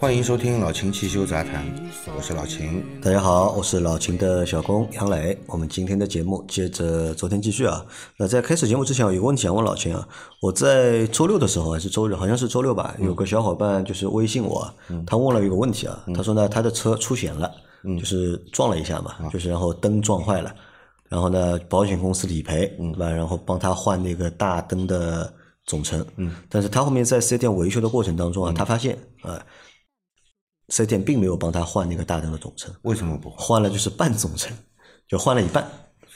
欢迎收听老秦汽修杂谈，我是老秦。大家好，我是老秦的小工杨磊。我们今天的节目接着昨天继续啊。那在开始节目之前，有个问题想问老秦啊。我在周六的时候还是周日，好像是周六吧，有个小伙伴就是微信我，他问了一个问题啊。他说呢，他的车出险了，就是撞了一下嘛，就是然后灯撞坏了。然后呢，保险公司理赔，对吧？然后帮他换那个大灯的总成。嗯，但是他后面在四 S 店维修的过程当中啊，他发现啊，四 S 店并没有帮他换那个大灯的总成，为什么不换？换了就是半总成，就换了一半。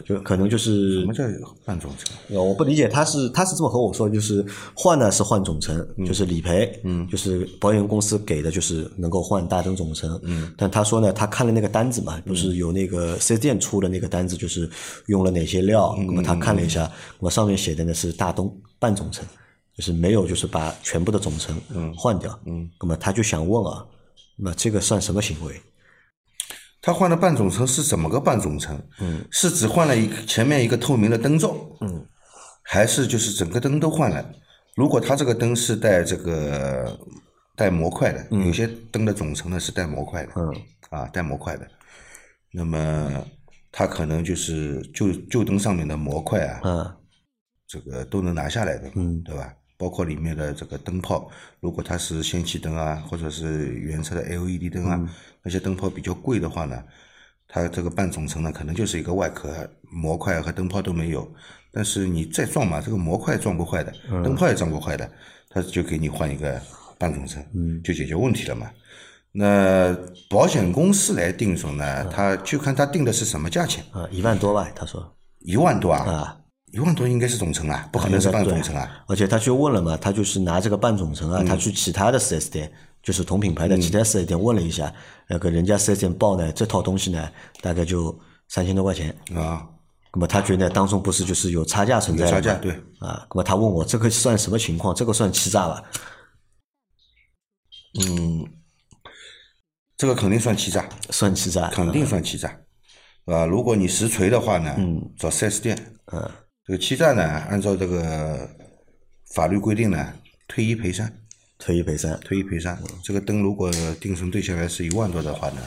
就可能就是什么叫半总成？呃，我不理解，他是他是这么和我说，就是换呢是换总成，就是理赔，嗯，就是保险公司给的就是能够换大灯总成，嗯，但他说呢，他看了那个单子嘛，不是有那个四 S 店出的那个单子，就是用了哪些料，那么他看了一下，那么上面写的呢是大灯半总成，就是没有就是把全部的总成换掉，嗯，那么他就想问啊，那这个算什么行为？他换了半总成是怎么个半总成？嗯，是只换了一前面一个透明的灯罩，嗯，还是就是整个灯都换了？如果他这个灯是带这个带模块的，有些灯的总成呢是带模块的，嗯，啊带模块的，那么他可能就是旧旧灯上面的模块啊，嗯，这个都能拿下来的，嗯，对吧？包括里面的这个灯泡，如果它是氙气灯啊，或者是原车的 LED 灯啊，那些灯泡比较贵的话呢，它这个半总成呢，可能就是一个外壳模块和灯泡都没有。但是你再撞嘛，这个模块撞不坏的，灯泡也撞不坏的，它就给你换一个半总成，就解决问题了嘛。那保险公司来定损呢，他就看他定的是什么价钱。啊，一万多吧，他说。一万多啊。一万多应该是总成啊，不可能是半总成啊。而且他去问了嘛，他就是拿这个半总成啊，他去其他的四 S 店，就是同品牌的其他四 S 店问了一下，那个人家四 S 店报呢，这套东西呢，大概就三千多块钱啊。那么他觉得当中不是就是有差价存在？差价对啊。那么他问我这个算什么情况？这个算欺诈吧？嗯，这个肯定算欺诈，算欺诈，肯定算欺诈，啊，如果你实锤的话呢，嗯，找四 S 店，嗯。这个欺诈呢，按照这个法律规定呢，退一赔三，退一赔三，退一赔三。这个灯如果定损对下来是一万多的话呢，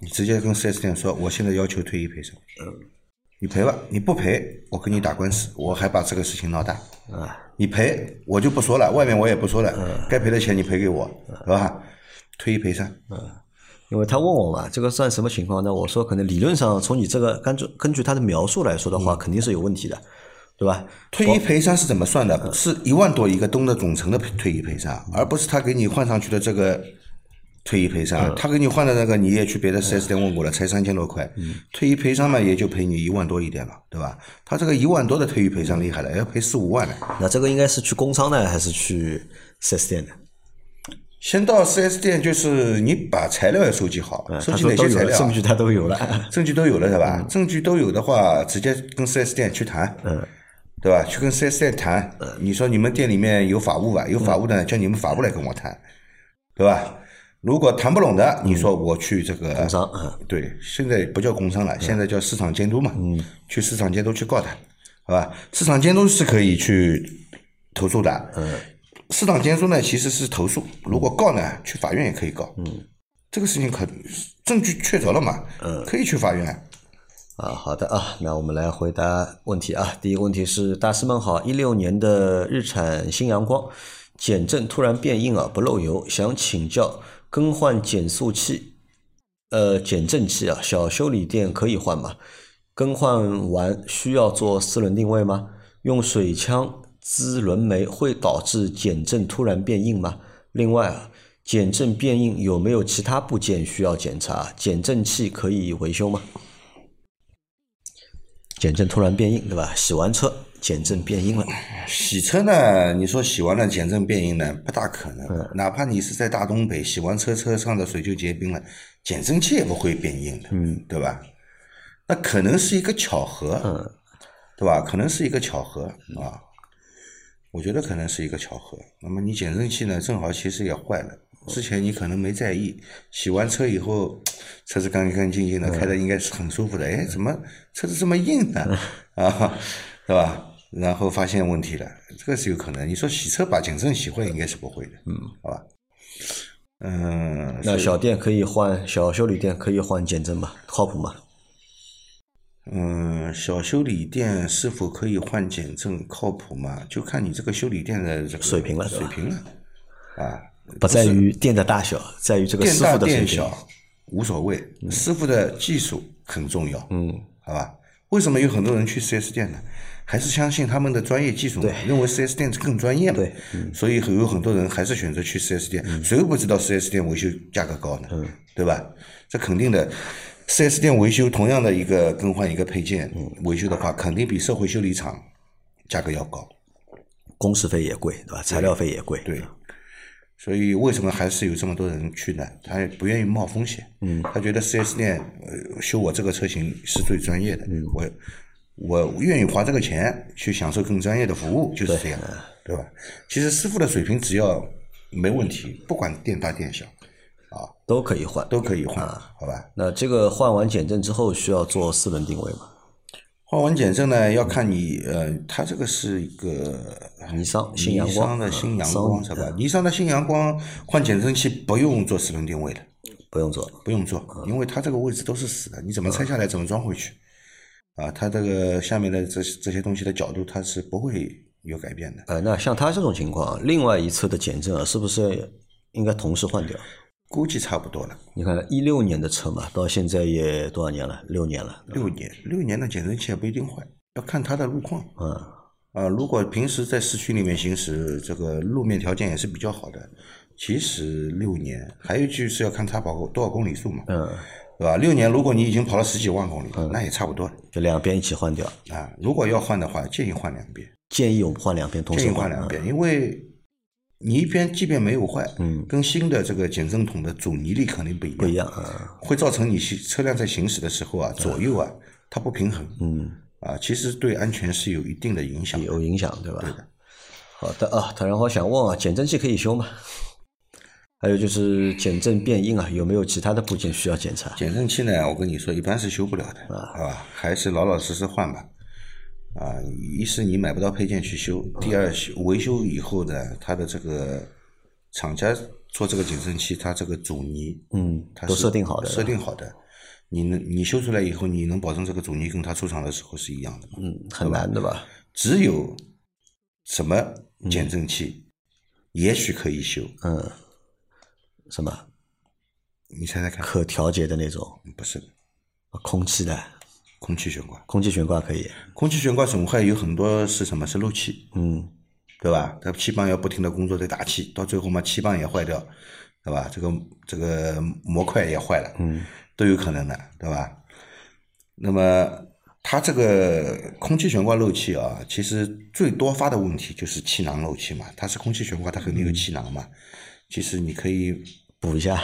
你直接跟四 S 店说，我现在要求退一赔三。嗯，你赔吧，你不赔，我跟你打官司，我还把这个事情闹大。啊，你赔，我就不说了，外面我也不说了，该赔的钱你赔给我，是吧？退一赔三。嗯。因为他问我嘛，这个算什么情况？呢我说可能理论上从你这个根据根据他的描述来说的话，肯定是有问题的，对吧？退一赔三是怎么算的？是一万多一个东的总成的退一赔三，而不是他给你换上去的这个退一赔三。他给你换的那个，你也去别的四 S 店问过了，才三千多块。退一赔三嘛，也就赔你一万多一点了，对吧？他这个一万多的退一赔三厉害了，要赔四五万呢。那这个应该是去工商呢，还是去四 S 店的？先到四 S 店，就是你把材料要收集好，收集哪些材料？证据他都有了，证据都有了是吧？证据都有的话，直接跟四 S 店去谈，嗯，对吧？去跟四 S 店谈，你说你们店里面有法务吧？有法务的，叫你们法务来跟我谈，对吧？如果谈不拢的，你说我去这个工商，对，现在不叫工商了，现在叫市场监督嘛，嗯，去市场监督去告他，好吧？市场监督是可以去投诉的，嗯。市场监督呢，其实是投诉。如果告呢，去法院也可以告。嗯，这个事情可证据确凿了嘛？嗯，可以去法院。啊，好的啊，那我们来回答问题啊。第一个问题是，大师们好，一六年的日产新阳光减震突然变硬啊，不漏油，想请教更换减速器，呃，减震器啊，小修理店可以换吗？更换完需要做四轮定位吗？用水枪？滋轮眉会导致减震突然变硬吗？另外啊，减震变硬有没有其他部件需要检查？减震器可以维修吗？减震突然变硬，对吧？洗完车减震变硬了？洗车呢，你说洗完了减震变硬呢，不大可能。哪怕你是在大东北洗完车，车上的水就结冰了，减震器也不会变硬的，嗯，对吧？那可能是一个巧合，嗯，对吧？可能是一个巧合啊，我觉得可能是一个巧合。那么你减震器呢，正好其实也坏了。之前你可能没在意，洗完车以后，车子干干净净的，开的应该是很舒服的。哎，怎么车子这么硬呢？啊，对吧？然后发现问题了，这个是有可能。你说洗车把减震洗坏，应该是不会的。嗯，好吧。嗯，那小店可以换，小修理店可以换减震吗？靠谱吗？嗯，小修理店是否可以换减震靠谱吗？就看你这个修理店的这个水平了，水平了。啊。不在于店的大小，在于这个师傅的水平。无所谓，师傅的技术很重要。嗯，好吧。为什么有很多人去四 S 店呢？还是相信他们的专业技术嘛？认为四 S 店更专业嘛？对。所以有很多人还是选择去四 S 店。谁又不知道四 S 店维修价格高呢？嗯，对吧？这肯定的。四 S 店维修同样的一个更换一个配件维修的话，肯定比社会修理厂价格要高，工时费也贵，对吧？材料费也贵。对。所以为什么还是有这么多人去呢？他不愿意冒风险，嗯，他觉得四 S 店修我这个车型是最专业的，嗯，我我愿意花这个钱去享受更专业的服务，就是这样，对吧？其实师傅的水平只要没问题，不管店大店小，啊，都可以换，都可以换，啊好吧？那这个换完减震之后需要做四轮定位吗？换完减震呢，要看你呃，它这个是一个尼桑新阳光的新阳光是吧？尼桑的新阳光换减震器不用做四轮定位的，不用做，不用做，因为它这个位置都是死的，你怎么拆下来怎么装回去？啊，它这个下面的这这些东西的角度它是不会有改变的。呃，那像它这种情况，另外一侧的减震啊，是不是应该同时换掉？估计差不多了。你看一六年的车嘛，到现在也多少年了？六年了。六年，六年的减震器也不一定坏，要看它的路况。嗯。啊，如果平时在市区里面行驶，这个路面条件也是比较好的，其实六年。还有一句是要看它跑过多少公里数嘛。嗯。对吧？六年，如果你已经跑了十几万公里，那也差不多。就两边一起换掉。啊，如果要换的话，建议换两边。建议我们换两边同时换。建议换两边，因为。你一边即便没有坏，嗯，跟新的这个减震筒的阻尼力肯定不一样，不一样啊，会造成你车辆在行驶的时候啊，左右啊，它不平衡，嗯，啊，其实对安全是有一定的影响，有影响对吧？对的。好的啊，他然后想问啊，减震器可以修吗？还有就是减震变硬啊，有没有其他的部件需要检查？减震器呢，我跟你说，一般是修不了的，啊，吧？还是老老实实换吧。啊，一是你买不到配件去修，第二修维修以后呢，它的这个厂家做这个减震器，它这个阻尼，嗯，它都设定好的，设定好的，你能你修出来以后，你能保证这个阻尼跟它出厂的时候是一样的吗？嗯，很难的吧？只有什么减震器，也许可以修，嗯，什么？你猜猜看？可调节的那种？不是，空气的。空气悬挂，空气悬挂可以。空气悬挂损坏有很多是什么？是漏气，嗯，对吧？它气泵要不停的工作在打气，到最后嘛，气泵也坏掉，对吧？这个这个模块也坏了，嗯，都有可能的，对吧？那么它这个空气悬挂漏气啊，其实最多发的问题就是气囊漏气嘛。它是空气悬挂，它肯定有气囊嘛。其实你可以补一下。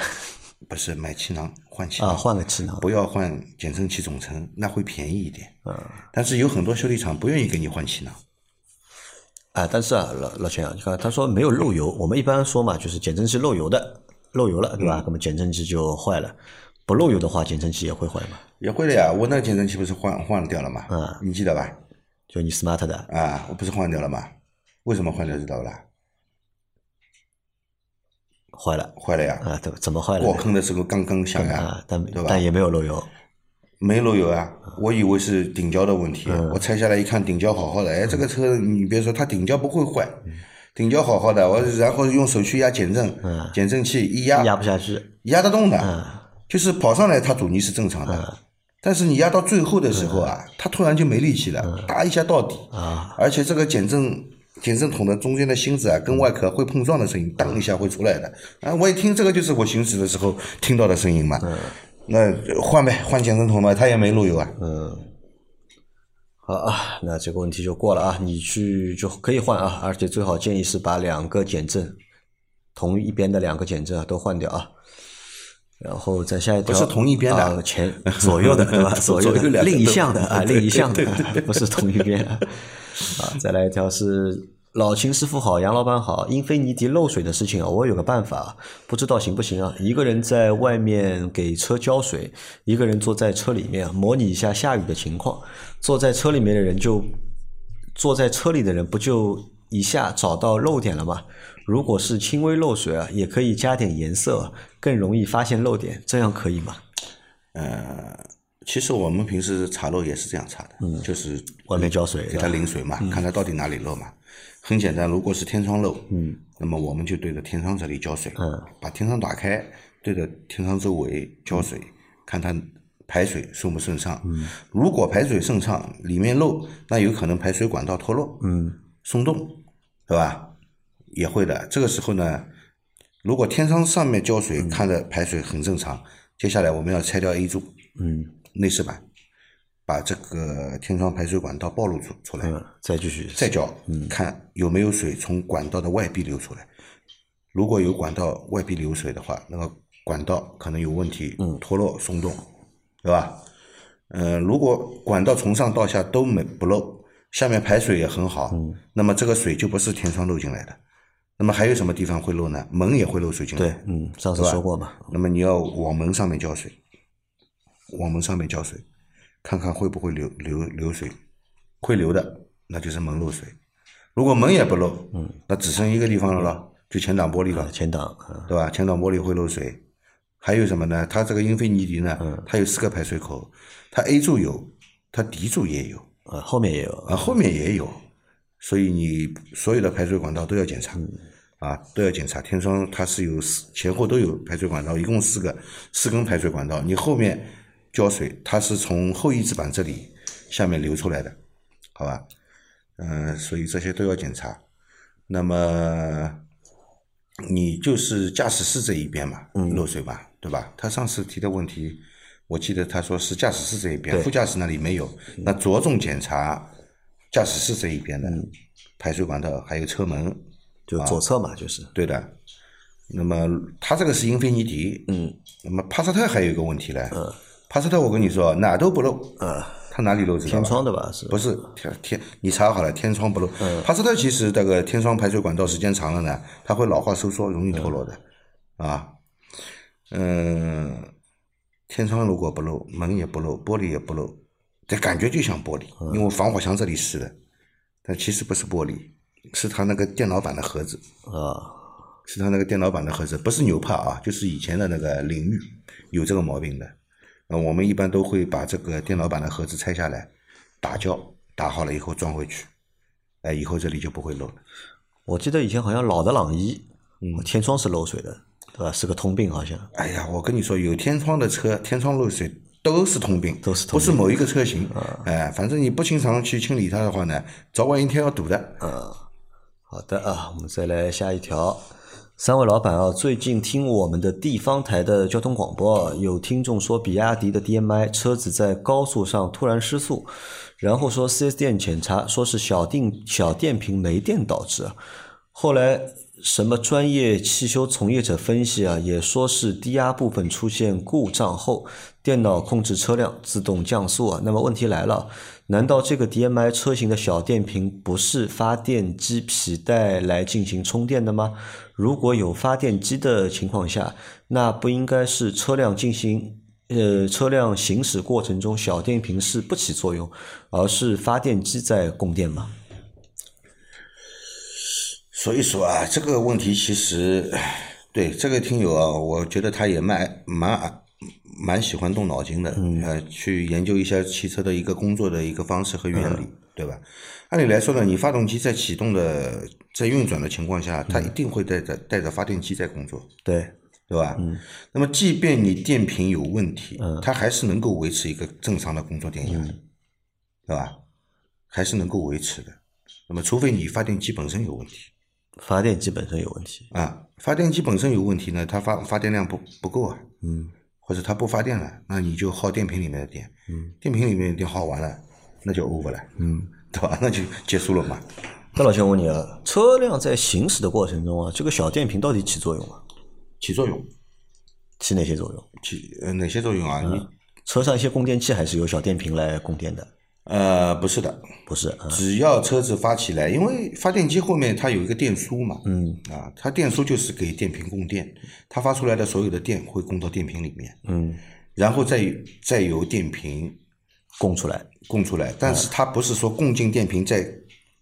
不是买气囊换气囊啊，换个气囊，不要换减震器总成，那会便宜一点。嗯，但是有很多修理厂不愿意给你换气囊。啊，但是啊，老老钱啊，你看他说没有漏油，我们一般说嘛，就是减震器漏油的，漏油了，对吧？那么减震器就坏了。不漏油的话，减震器也会坏吗？也会的呀，我那个减震器不是换换掉了吗？嗯，你记得吧？就你 smart 的啊，我不是换掉了吗？为什么换掉知道不啦？坏了，坏了呀！啊，怎怎么坏了？过坑的时候刚刚响呀，但对吧但也没有漏油，没漏油啊！我以为是顶胶的问题，我拆下来一看，顶胶好好的。哎，这个车你别说，它顶胶不会坏，顶胶好好的。我然后用手去压减震，减震器一压压不下去，压得动的，就是跑上来它阻尼是正常的，但是你压到最后的时候啊，它突然就没力气了，哒一下到底啊！而且这个减震。减震筒的中间的芯子啊，跟外壳会碰撞的声音，当一下会出来的。啊，我一听这个就是我行驶的时候听到的声音嘛。嗯。那换呗，换减震筒嘛，它也没路由啊。嗯。好啊，那这个问题就过了啊，你去就可以换啊，而且最好建议是把两个减震同一边的两个减震啊都换掉啊。然后在下一条不是同一边的啊前左右的 对吧？左右的另一项的啊，另一项的 不是同一边啊。再来一条是老秦师傅好，杨老板好，英菲尼迪漏水的事情啊，我有个办法，不知道行不行啊？一个人在外面给车浇水，一个人坐在车里面啊，模拟一下下雨的情况，坐在车里面的人就坐在车里的人不就一下找到漏点了吗？如果是轻微漏水啊，也可以加点颜色啊，更容易发现漏点，这样可以吗？呃，其实我们平时查漏也是这样查的，嗯，就是外面浇水给它淋水嘛，看它到底哪里漏嘛。很简单，如果是天窗漏，嗯，那么我们就对着天窗这里浇水，嗯，把天窗打开，对着天窗周围浇水，看它排水顺不顺畅。嗯，如果排水顺畅，里面漏，那有可能排水管道脱落，嗯，松动，对吧？也会的。这个时候呢，如果天窗上面浇水，看着排水很正常，接下来我们要拆掉 A 柱，嗯内饰板，把这个天窗排水管道暴露出出来，嗯，再继续再浇，看有没有水从管道的外壁流出来。如果有管道外壁流水的话，那个管道可能有问题，脱落松动，对吧？呃，如果管道从上到下都没不漏，下面排水也很好，那么这个水就不是天窗漏进来的。那么还有什么地方会漏呢？门也会漏水进来。对，嗯，上次说过嘛，那么你要往门上面浇水，往门上面浇水，看看会不会流流流水，会流的，那就是门漏水。如果门也不漏，嗯，那只剩一个地方了咯，就前挡玻璃了，前挡，嗯对吧？前挡玻璃会漏水。还有什么呢？它这个英菲尼迪呢，它有四个排水口，它 A 柱有，它 D 柱也有，啊，后面也有，啊，后面也有，所以你所有的排水管道都要检查，啊，都要检查。天窗它是有四前后都有排水管道，一共四个四根排水管道。你后面浇水，它是从后翼子板这里下面流出来的，好吧？嗯、所以这些都要检查。那么你就是驾驶室这一边嘛，漏水吧，对吧？他上次提的问题，我记得他说是驾驶室这一边，副驾驶那里没有，那着重检查驾驶室这一边的排水管道还有车门，就左侧嘛，就是，对的。那么它这个是英菲尼迪，嗯，那么帕萨特还有一个问题嘞，帕萨特我跟你说哪都不漏，呃，它哪里漏知道吧天窗的吧是，不是天天，你查好了，天窗不漏。嗯。帕萨特其实这个天窗排水管道时间长了呢，它会老化收缩，容易脱落的，啊，嗯，天窗如果不漏，门也不漏，玻璃也不漏，这感觉就像玻璃，嗯因为防火墙这里是的，但其实不是玻璃，是它那个电脑版的盒子，啊，是它那个电脑版的盒子，不是纽帕啊，就是以前的那个领域有这个毛病的。呃，我们一般都会把这个电脑版的盒子拆下来，打胶，打好了以后装回去，哎，以后这里就不会漏了。我记得以前好像老的朗逸，嗯天窗是漏水的，对吧？是个通病好像，哎呀，我跟你说，有天窗的车，天窗漏水都是通病，都是通不是某一个车型。哎，反正你不经常去清理它的话呢，早晚一天要堵的。嗯好的啊，我们再来下一条。三位老板啊，最近听我们的地方台的交通广播啊，有听众说比亚迪的 DMI 车子在高速上突然失速，然后说 4S 店检查说是小电小电瓶没电导致啊，后来什么专业汽修从业者分析啊，也说是低压部分出现故障后，电脑控制车辆自动降速啊。那么问题来了，难道这个 DMI 车型的小电瓶不是发电机皮带来进行充电的吗？如果有发电机的情况下，那不应该是车辆进行呃车辆行驶过程中小电瓶是不起作用，而是发电机在供电吗？所以说啊，这个问题其实，唉对这个听友啊，我觉得他也蛮蛮蛮喜欢动脑筋的，呃，去研究一下汽车的一个工作的一个方式和原理，对吧？按理来说呢，你发动机在启动的、在运转的情况下，它一定会带着带着发电机在工作，对，对吧？嗯那么，即便你电瓶有问题，它还是能够维持一个正常的工作电压，对吧？还是能够维持的。那么，除非你发电机本身有问题。发电机本身有问题。啊，发电机本身有问题呢，它发发电量不不够啊，嗯或者它不发电了，那你就耗电瓶里面的电，嗯，电瓶里面的电耗完了，那就 over 了，嗯，对吧？那就结束了嘛。那老兄，问你啊，车辆在行驶的过程中啊，这个小电瓶到底起作用吗？起作用，起哪些作用？起呃哪些作用啊？你车上一些供电器还是由小电瓶来供电的？呃不是的，不是，啊。只要车子发起来，因为发电机后面它有一个电枢嘛，嗯，啊，它电枢就是给电瓶供电，它发出来的所有的电会供到电瓶里面，嗯，然后再再由电瓶供出来，供出来，但是它不是说供进电瓶再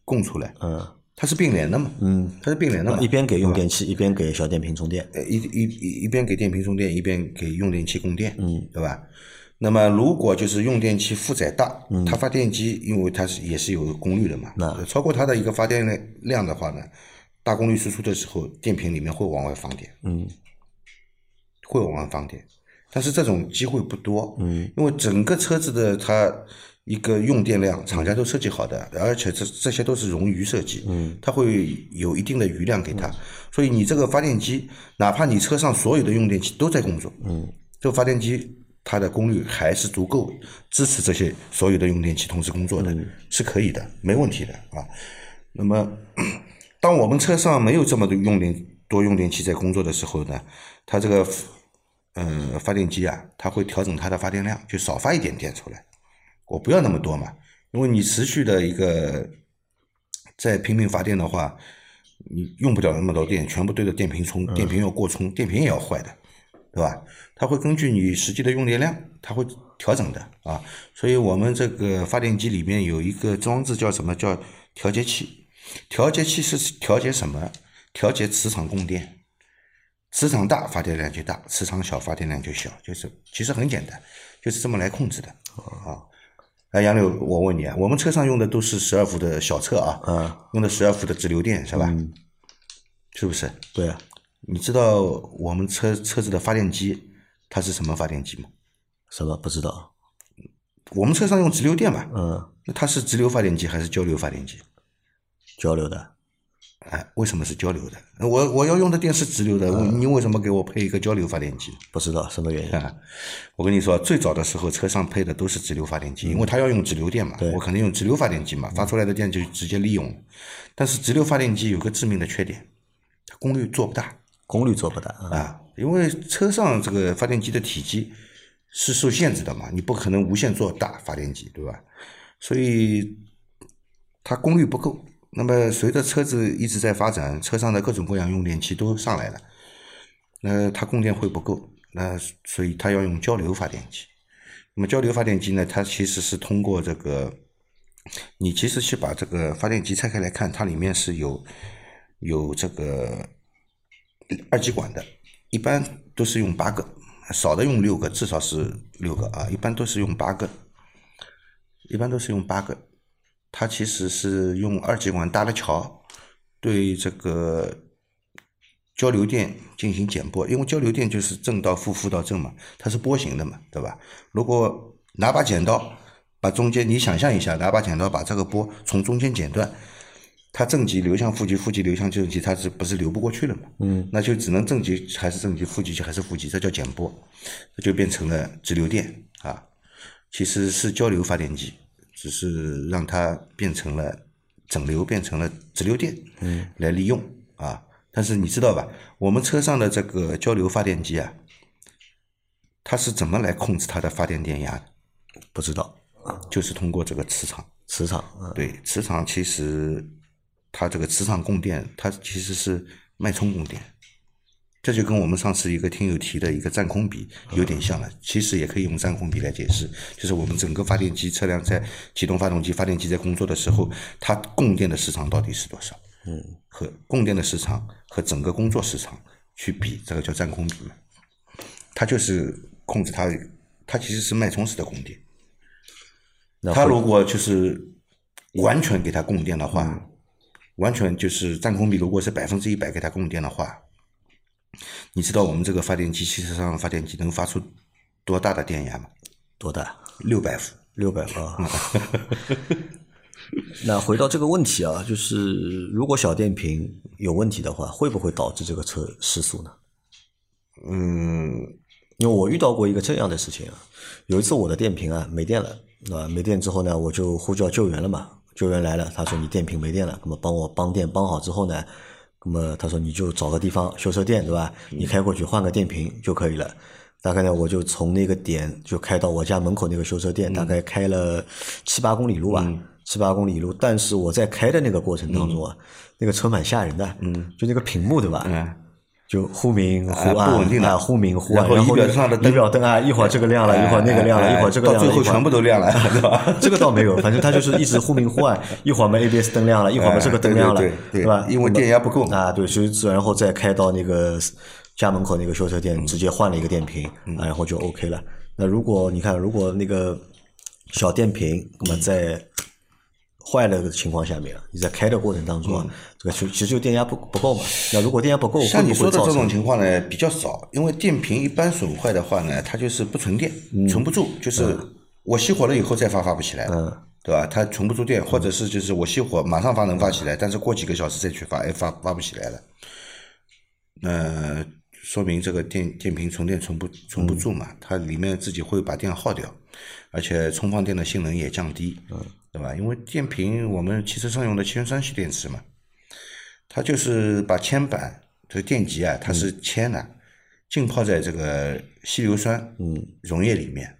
供出来，嗯，它是并联的嘛，嗯，它是并联的嘛，一边给用电器，一边给小电瓶充电。呃，一一一一边给电瓶充电，一边给用电器供电，嗯，对吧？那么如果就是用电器负载大，它发电机因为它是也是有功率的嘛，超过它的一个发电量量的话呢，大功率输出的时候，电瓶里面会往外放电，嗯，会往外放电，但是这种机会不多，嗯，因为整个车子的它一个用电量，厂家都设计好的，而且这这些都是冗余设计，嗯，它会有一定的余量给它，所以你这个发电机，哪怕你车上所有的用电器都在工作，嗯，这个发电机它的功率还是足够支持这些所有的用电器同时工作的，是可以的，没问题的啊。那么，当我们车上没有这么多用电多用电器在工作的时候呢，它这个呃发电机啊，它会调整它的发电量，就少发一点电出来。我不要那么多嘛，因为你持续的一个在拼命发电的话，你用不了那么多电，全部对着电瓶充，电瓶要过充，电瓶也要坏的，对吧？它会根据你实际的用电量，它会调整的啊。所以我们这个发电机里面有一个装置叫什么叫调节器，调节器是调节什么？调节磁场供电。磁场大，发电量就大；磁场小，发电量就小。就是其实很简单，就是这么来控制的啊。哎，杨柳，我问你啊，我们车上用的都是十二伏的小车啊，嗯，用的十二伏的直流电是吧？嗯是不是？对啊，你知道我们车车子的发电机它是什么发电机吗？什么不知道？我们车上用直流电嘛，嗯，那它是直流发电机还是交流发电机？交流的，哎，为什么是交流的？我我要用的电是直流的，我你为什么给我配一个交流发电机？不知道什么原因。啊，我跟你说，最早的时候车上配的都是直流发电机，因为它要用直流电嘛，我肯定用直流发电机嘛，发出来的电就直接利用。但是直流发电机有个致命的缺点，它功率做不大功率做不大啊，啊，因为车上这个发电机的体积是受限制的嘛，你不可能无限做大发电机，对吧？所以它功率不够。那么随着车子一直在发展，车上的各种各样用电器都上来了，那它供电会不够，那所以它要用交流发电机。那么交流发电机呢，它其实是通过这个，你其实去把这个发电机拆开来看，它里面是有有这个二极管的，一般都是用八个，少的用六个，至少是六个啊，一般都是用八个，一般都是用八个。它其实是用二极管搭了桥，对这个交流电进行减波，因为交流电就是正到负，负到正嘛，它是波形的嘛，对吧？如果拿把剪刀把中间，你想象一下，拿把剪刀把这个波从中间剪断，它正极流向负极，负极流向正极，它是不是流不过去了嘛？嗯，那就只能正极还是正极，负极还是负极，这叫减波，这就变成了直流电啊，其实是交流发电机。只是让它变成了整流，变成了直流电，嗯，来利用啊。但是你知道吧，我们车上的这个交流发电机啊，它是怎么来控制它的发电电压的？不知道，就是通过这个磁场。磁场，嗯对，磁场其实它这个磁场供电，它其实是脉冲供电。这就跟我们上次一个听友提的一个占空比有点像了，其实也可以用占空比来解释，就是我们整个发电机车辆在启动发动机，发电机在工作的时候，它供电的时长到底是多少？嗯，和供电的时长和整个工作时长去比，这个叫占空比嘛。它就是控制它，它其实是脉冲式的供电。它如果就是完全给它供电的话，完全就是占空比，如果是百分之一百给它供电的话，你知道我们这个发电机汽车上的发电机能发出多大的电压吗？多大？六百伏。六百伏。那回到这个问题啊，就是如果小电瓶有问题的话，会不会导致这个车失速呢？嗯，因为我遇到过一个这样的事情啊，有一次我的电瓶啊没电了，啊，没电之后呢，我就呼叫救援了嘛。救援来了，他说你电瓶没电了，那么帮我帮电帮好之后呢，那么他说你就找个地方修车店，对吧？你开过去换个电瓶就可以了。大概呢，我就从那个点就开到我家门口那个修车店，大概开了七八公里路吧，七八公里路。但是我在开的那个过程当中啊，那个车蛮吓人的，嗯，就那个屏幕对吧？嗯，就忽明忽啊暗，不稳定的啊忽明忽暗，然后仪表上的灯仪表灯啊，一会儿这个亮了，一会儿那个亮了，哎一会儿这个亮了，到最后全部都亮了，对吧？这个倒没有，反正它就是一直忽明忽暗，一会儿嘛 ABS 灯亮了，一会儿嘛这个灯亮了，哎对吧？因为电压不够啊，对，所以然后再开到那个家门口那个修车店，直接换了一个电瓶，嗯啊，然后就 OK 了。那如果你看，如果那个小电瓶，那么在坏了的情况下面，你在开的过程当中啊，这个其其实就电压不不够嘛。那如果电压不够，嗯像你说的这种情况呢，比较少，因为电瓶一般损坏的话呢，它就是不存电，嗯。存不住，就是我熄火了以后再发发不起来。了，嗯。对吧？它存不住电，或者是就是我熄火马上发能发起来，但是过几个小时再去发，哎，发发不起来了，那说明这个电电瓶存电存不存不住嘛，它里面自己会把电耗掉，而且充放电的性能也降低，对吧？因为电瓶我们汽车上用的铅酸系电池嘛，它就是把铅板这个电极啊，它是铅的，浸泡在这个稀硫酸溶液里面，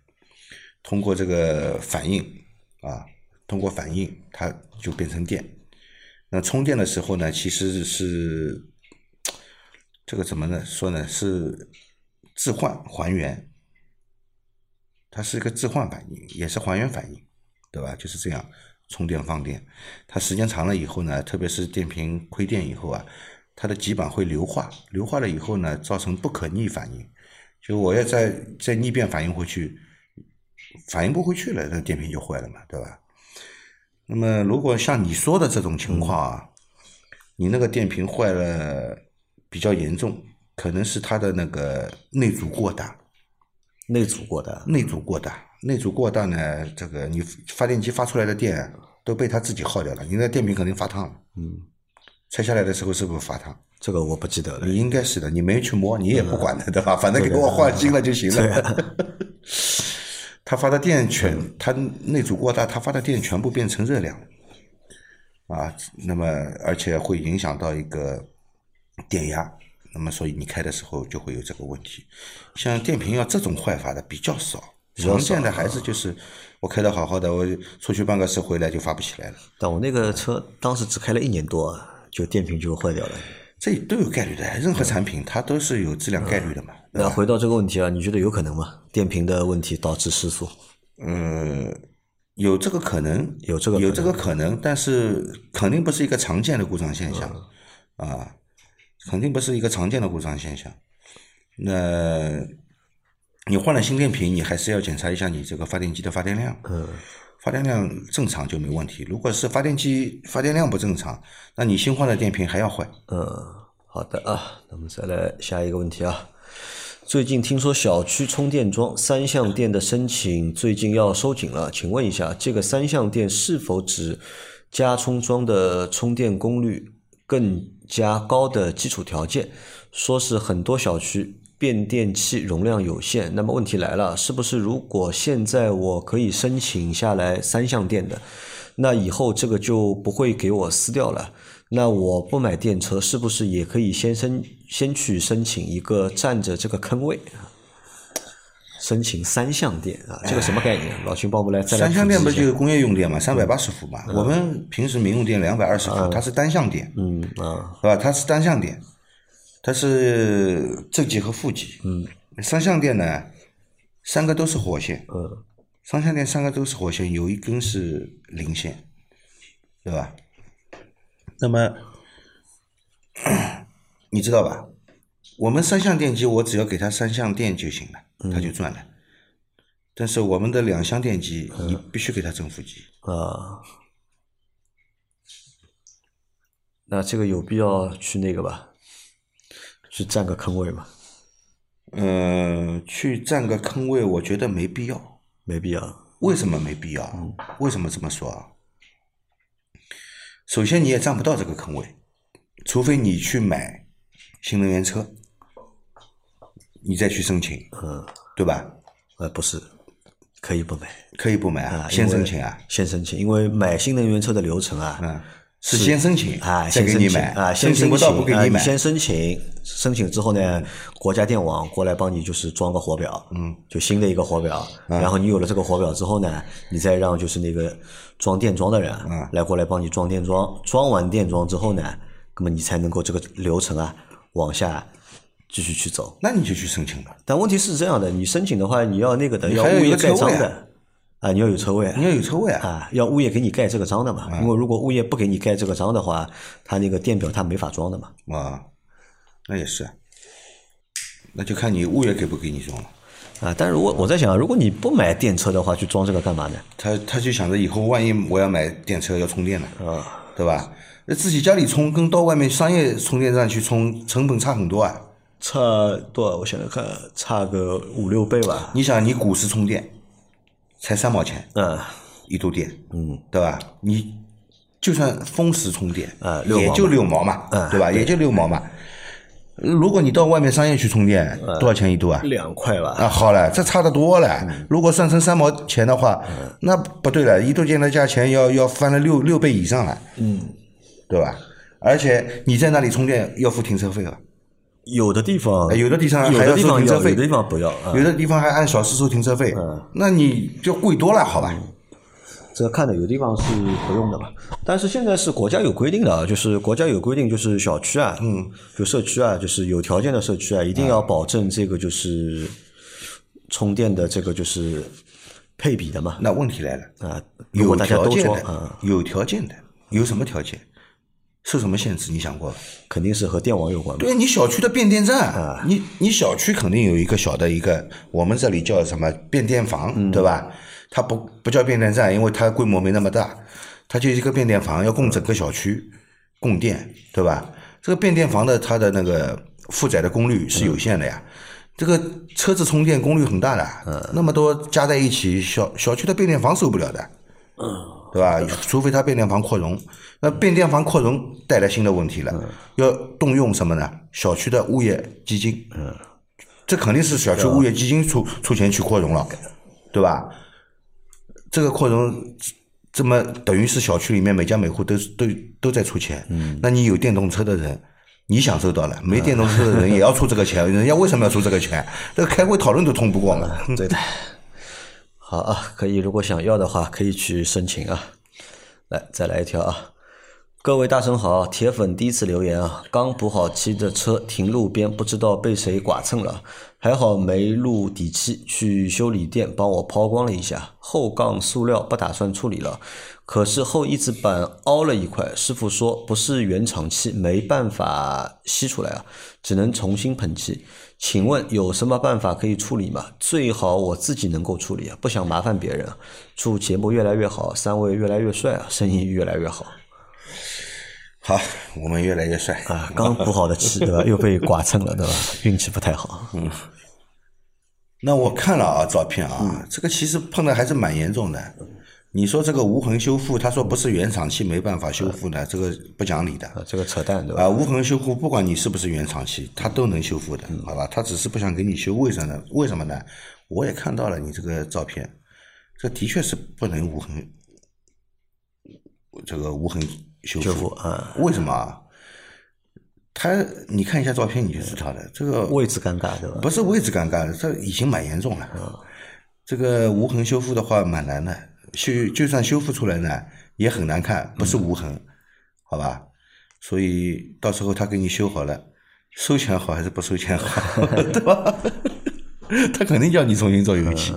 通过这个反应啊，通过反应它就变成电。那充电的时候呢，其实是这个怎么呢说呢？是置换还原，它是一个置换反应，也是还原反应，对吧？就是这样充电放电，它时间长了以后呢，特别是电瓶亏电以后啊，它的极板会硫化，硫化了以后呢，造成不可逆反应，就我要再再逆变反应回去，反应不回去了，那电瓶就坏了嘛，对吧？那么如果像你说的这种情况啊，你那个电瓶坏了比较严重，可能是它的那个内阻过大，内阻过大，内阻过大，内阻过大呢，这个你发电机发出来的电啊都被它自己耗掉了，你那电瓶肯定发烫了。嗯，拆下来的时候是不是发烫？这个我不记得了。你应该是的，你没去摸，你也不管的，对吧？反正给我换新了就行了。它发的电全，它内阻过大，它发的电全部变成热量，啊，那么而且会影响到一个电压，那么所以你开的时候就会有这个问题。像电瓶要这种坏法的比较少，常见的还是就是我开的好好的，我出去办个事回来就发不起来了。但我那个车当时只开了一年多，就电瓶就坏掉了。这都有概率的，任何产品它都是有质量概率的嘛。那回到这个问题啊，你觉得有可能吗？电瓶的问题导致失速？嗯，有这个可能，有这个有这个可能，但是肯定不是一个常见的故障现象，啊，肯定不是一个常见的故障现象。那你换了新电瓶，你还是要检查一下你这个发电机的发电量，嗯，发电量正常就没问题。如果是发电机发电量不正常，那你新换的电瓶还要坏。嗯，好的啊，那么再来下一个问题啊。最近听说小区充电桩三相电的申请最近要收紧了，请问一下，这个三相电是否指加充桩的充电功率更加高的基础条件？说是很多小区变电器容量有限，那么问题来了，是不是如果现在我可以申请下来三相电的，那以后这个就不会给我撕掉了？那我不买电车，是不是也可以先申先去申请一个占着这个坑位？申请三相电啊，这个什么概念？老秦帮我们来再来三相电不就是工业用电嘛，三百八十伏嘛。我们平时民用电两百二十伏，它是单向电。嗯啊是吧？它是单向电，它是正极和负极。嗯，三相电呢，三个都是火线。嗯三相电三个都是火线，有一根是零线，对吧？那么 你知道吧？我们三相电机，我只要给它三相电就行了，它就赚了。但是我们的两相电机，你必须给它正负极。啊，那这个有必要去那个吧？去占个坑位吗？呃，去占个坑位，我觉得没必要。没必要。为什么没必要？为什么这么说啊？首先，你也占不到这个坑位，除非你去买新能源车，你再去申请，嗯，对吧？呃，不是，可以不买。可以不买啊，先申请啊，先申请，因为买新能源车的流程啊，嗯，是先申请啊，再先给你买啊，先申请不到不给啊你买，先申请，申请之后呢，国家电网过来帮你就是装个火表，嗯，就新的一个火表，嗯。然后你有了这个火表之后呢，你再让就是那个装电桩的人嗯来过来帮你装电桩，装完电桩之后呢，那么你才能够这个流程啊往下继续去走。那你就去申请吧。但问题是这样的，你申请的话，你要那个的，要物业盖章的啊，你要有车位你要有车位啊，啊，要物业给你盖这个章的嘛。因为如果物业不给你盖这个章的话，他那个电表他没法装的嘛。啊，那也是，那就看你物业给不给你装了。啊，但是如果我在想，如果你不买电车的话，去装这个干嘛呢？他他就想着以后万一我要买电车要充电呢，啊，对吧？那自己家里充跟到外面商业充电站去充成本差很多啊。差多少？我想想看，差个五六倍吧。你想，你股市充电才三毛钱嗯，一度电，嗯，对吧？你就算风时充电，啊六毛也就六毛嘛，嗯对吧？也就六毛嘛。如果你到外面商业去充电，多少钱一度啊？两块吧。啊，好了，这差得多了。如果算成三毛钱的话，那不对了，一度电的价钱要要翻了六六倍以上了，嗯，对吧？而且你在那里充电要付停车费了，有的地方哎有的地方还有的地方要，收停车费。有的地方不要啊。有的地方还按小时收停车费，那你就贵多了，好吧？这个看的有地方是不用的嘛，但是现在是国家有规定的啊，就是国家有规定，就是小区啊，嗯，就社区啊，就是有条件的社区啊，一定要保证这个就是充电的这个就是配比的嘛，那问题来了，啊，如有果大家都条件的有条件的，有什么条件？受什么限制？你想过？肯定是和电网有关，对你小区的变电站，啊你你小区肯定有一个小的一个，我们这里叫什么变电房，嗯对吧？它不不叫变电站，因为它规模没那么大，它就一个变电房，要供整个小区供电，对吧？这个变电房的它的那个负载的功率是有限的呀。这个车子充电功率很大的，那么多加在一起，小小区的变电房受不了的，对吧？除非它变电房扩容，那变电房扩容带来新的问题了，要动用什么呢？小区的物业基金，这肯定是小区物业基金出出钱去扩容了，对吧？这个扩容，这么等于是小区里面每家每户都都都在出钱，那你有电动车的人。你享受到了，没电动车的人也要出这个钱，人家为什么要出这个钱？这开会讨论都通不过嘛。对的。好啊，可以，如果想要的话，可以去申请啊。来，再来一条啊。各位大神好，铁粉第一次留言啊，刚补好漆的车停路边，不知道被谁剐蹭了，还好没露底漆，去修理店帮我抛光了一下，后杠塑料不打算处理了，可是后翼子板凹了一块，师傅说不是原厂漆，没办法吸出来啊，只能重新喷漆。请问有什么办法可以处理吗？最好我自己能够处理啊，不想麻烦别人啊。祝节目越来越好，三位越来越帅啊，生意越来越好好，我们越来越帅啊！刚补好的漆对吧？又被剐蹭了对吧？运气不太好。嗯，那我看了啊，照片啊，这个其实碰的还是蛮严重的。你说这个无痕修复，他说不是原厂漆没办法修复的，这个不讲理的。啊，这个扯淡对吧？啊，无痕修复，不管你是不是原厂漆，它都能修复的，好吧？他只是不想给你修，为什么呢？为什么呢？我也看到了你这个照片，这的确是不能无痕，这个无痕修修复啊，为什么啊？他你看一下照片你就知道了，这个位置尴尬对吧？不是位置尴尬，这已经蛮严重了。这个无痕修复的话蛮难的，修就算修复出来呢，也很难看，不是无痕，好吧？所以到时候他给你修好了，收钱好还是不收钱好，对吧？他肯定叫你重新做油漆，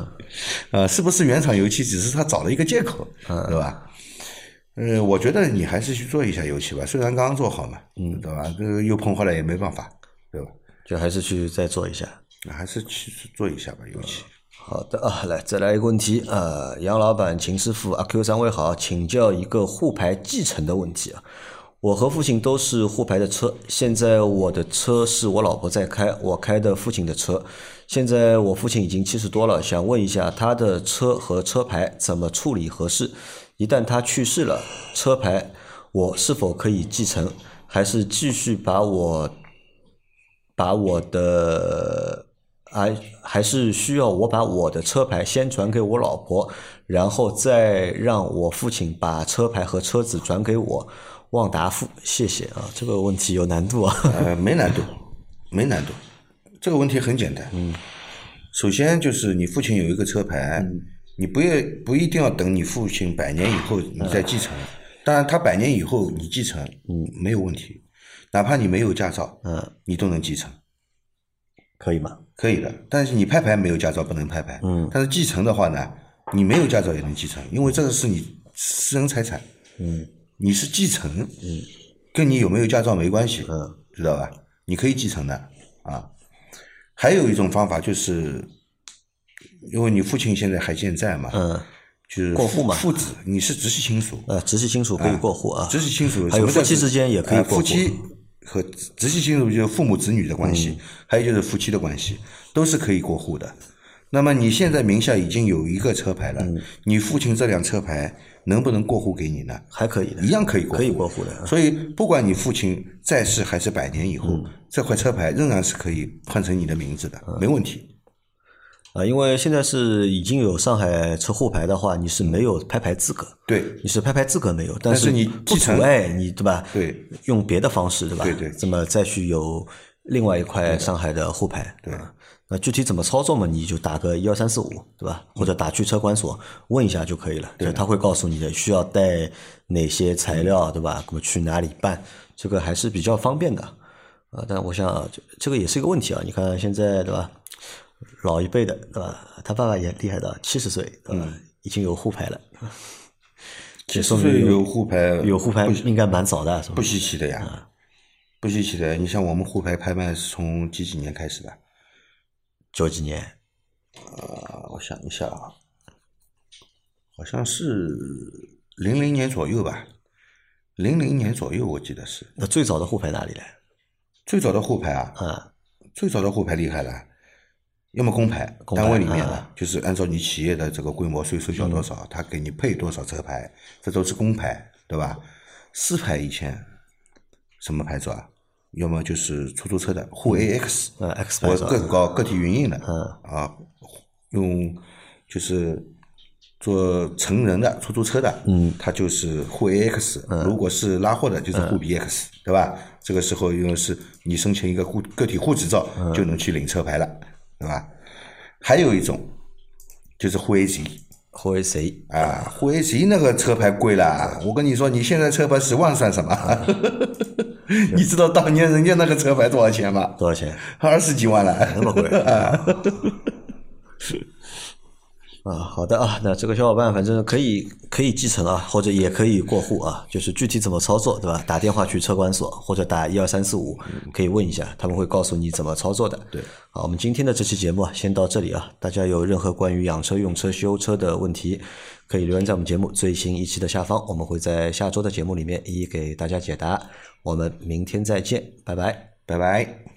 啊，是不是原厂油漆只是他找了一个借口，对吧？呃，我觉得你还是去做一下油漆吧，虽然刚刚做好嘛，嗯，对吧？这个又碰坏了也没办法，对吧？就还是去再做一下。还是去做一下吧，油漆。好的啊，来再来一个问题啊，杨老板、秦师傅、阿 Q 三位好，请教一个沪牌继承的问题啊。我和父亲都是沪牌的车，现在我的车是我老婆在开，我开的父亲的车。现在我父亲已经七十多了，想问一下他的车和车牌怎么处理合适？一旦他去世了，车牌我是否可以继承，还是继续把我把我的啊，还是需要我把我的车牌先转给我老婆，然后再让我父亲把车牌和车子转给我？望答复，谢谢啊。这个问题有难度啊。呃，没难度，没难度。这个问题很简单。嗯。首先就是你父亲有一个车牌，你不要不一定要等你父亲百年以后你再继承。当然，他百年以后你继承，嗯，没有问题。哪怕你没有驾照，嗯，你都能继承。可以吗？可以的，但是你拍牌没有驾照不能拍牌。嗯。但是继承的话呢，你没有驾照也能继承，因为这个是你私人财产。嗯。你是继承，嗯，跟你有没有驾照没关系。嗯。知道吧？你可以继承的啊。还有一种方法就是，因为你父亲现在还健在嘛。嗯。就是过户嘛。父子，你是直系亲属。呃，直系亲属可以过户啊。直系亲属。还有夫妻之间也可以过户。夫妻。和直系亲属就是父母子女的关系，还有就是夫妻的关系，都是可以过户的。那么你现在名下已经有一个车牌了，你父亲这辆车牌能不能过户给你呢？还可以的，一样可以过户，可以过户的。所以不管你父亲在世还是百年以后，这块车牌仍然是可以换成你的名字的，没问题。啊，因为现在是已经有上海车沪牌的话，你是没有拍牌资格。对，你是拍牌资格没有，但是你不阻碍你对吧？对，用别的方式对吧？对对。这么再去有另外一块上海的沪牌。对。那具体怎么操作嘛？你就打个一二三四五对吧？或者打去车管所问一下就可以了。对。他会告诉你的需要带哪些材料对吧？怎么去哪里办？这个还是比较方便的。啊，但我想这个也是一个问题啊。你看现在对吧？老一辈的，对吧？他爸爸也厉害的，七十岁，嗯，已经有沪牌了。七十岁有沪牌，有沪牌应该蛮早的，是吧？不稀奇的呀，不稀奇的。你像我们沪牌拍卖是从几几年开始的？九几年？呃，我想一下啊，好像是零零年左右吧，零零年左右我记得是。那最早的沪牌哪里来？最早的沪牌啊？啊，最早的沪牌厉害了。要么公牌，单位里面的，就是按照你企业的这个规模，税收交多少，他给你配多少车牌，这都是公牌，对吧？私牌以前什么牌照啊？要么就是出租车的沪 A X，呃，X 牌照，个搞个体运营的，嗯，啊，用就是做成人的出租车的，嗯，它就是沪 A X，如果是拉货的，就是沪 B X，对吧？这个时候因为是你申请一个户个体户执照，就能去领车牌了。对吧？还有一种就是沪 A 级，沪 A 级啊，沪 A 级那个车牌贵了。我跟你说，你现在车牌十万算什么？你知道当年人家那个车牌多少钱吗？多少钱？二十几万了，那么贵啊！啊，好的啊，那这个小伙伴反正可以可以继承啊，或者也可以过户啊，就是具体怎么操作，对吧？打电话去车管所或者打一二三四五，可以问一下，他们会告诉你怎么操作的。对，好，我们今天的这期节目啊，先到这里啊，大家有任何关于养车、用车、修车的问题，可以留言在我们节目最新一期的下方，我们会在下周的节目里面一一给大家解答。我们明天再见，拜拜，拜拜。